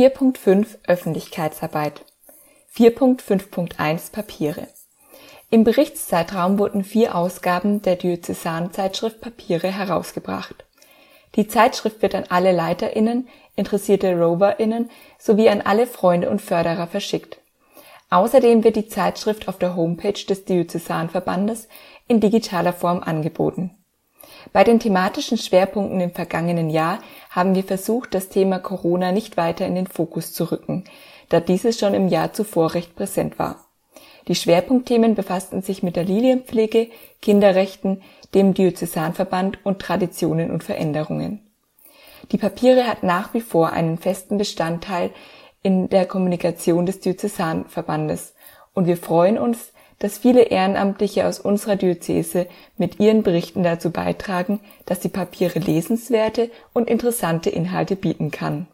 4.5 Öffentlichkeitsarbeit 4.5.1 Papiere Im Berichtszeitraum wurden vier Ausgaben der Diözesanzeitschrift Papiere herausgebracht. Die Zeitschrift wird an alle LeiterInnen, interessierte RoverInnen sowie an alle Freunde und Förderer verschickt. Außerdem wird die Zeitschrift auf der Homepage des Diözesanverbandes in digitaler Form angeboten. Bei den thematischen Schwerpunkten im vergangenen Jahr haben wir versucht, das Thema Corona nicht weiter in den Fokus zu rücken, da dieses schon im Jahr zuvor recht präsent war. Die Schwerpunktthemen befassten sich mit der Lilienpflege, Kinderrechten, dem Diözesanverband und Traditionen und Veränderungen. Die Papiere hat nach wie vor einen festen Bestandteil in der Kommunikation des Diözesanverbandes und wir freuen uns, dass viele Ehrenamtliche aus unserer Diözese mit ihren Berichten dazu beitragen, dass die Papiere lesenswerte und interessante Inhalte bieten kann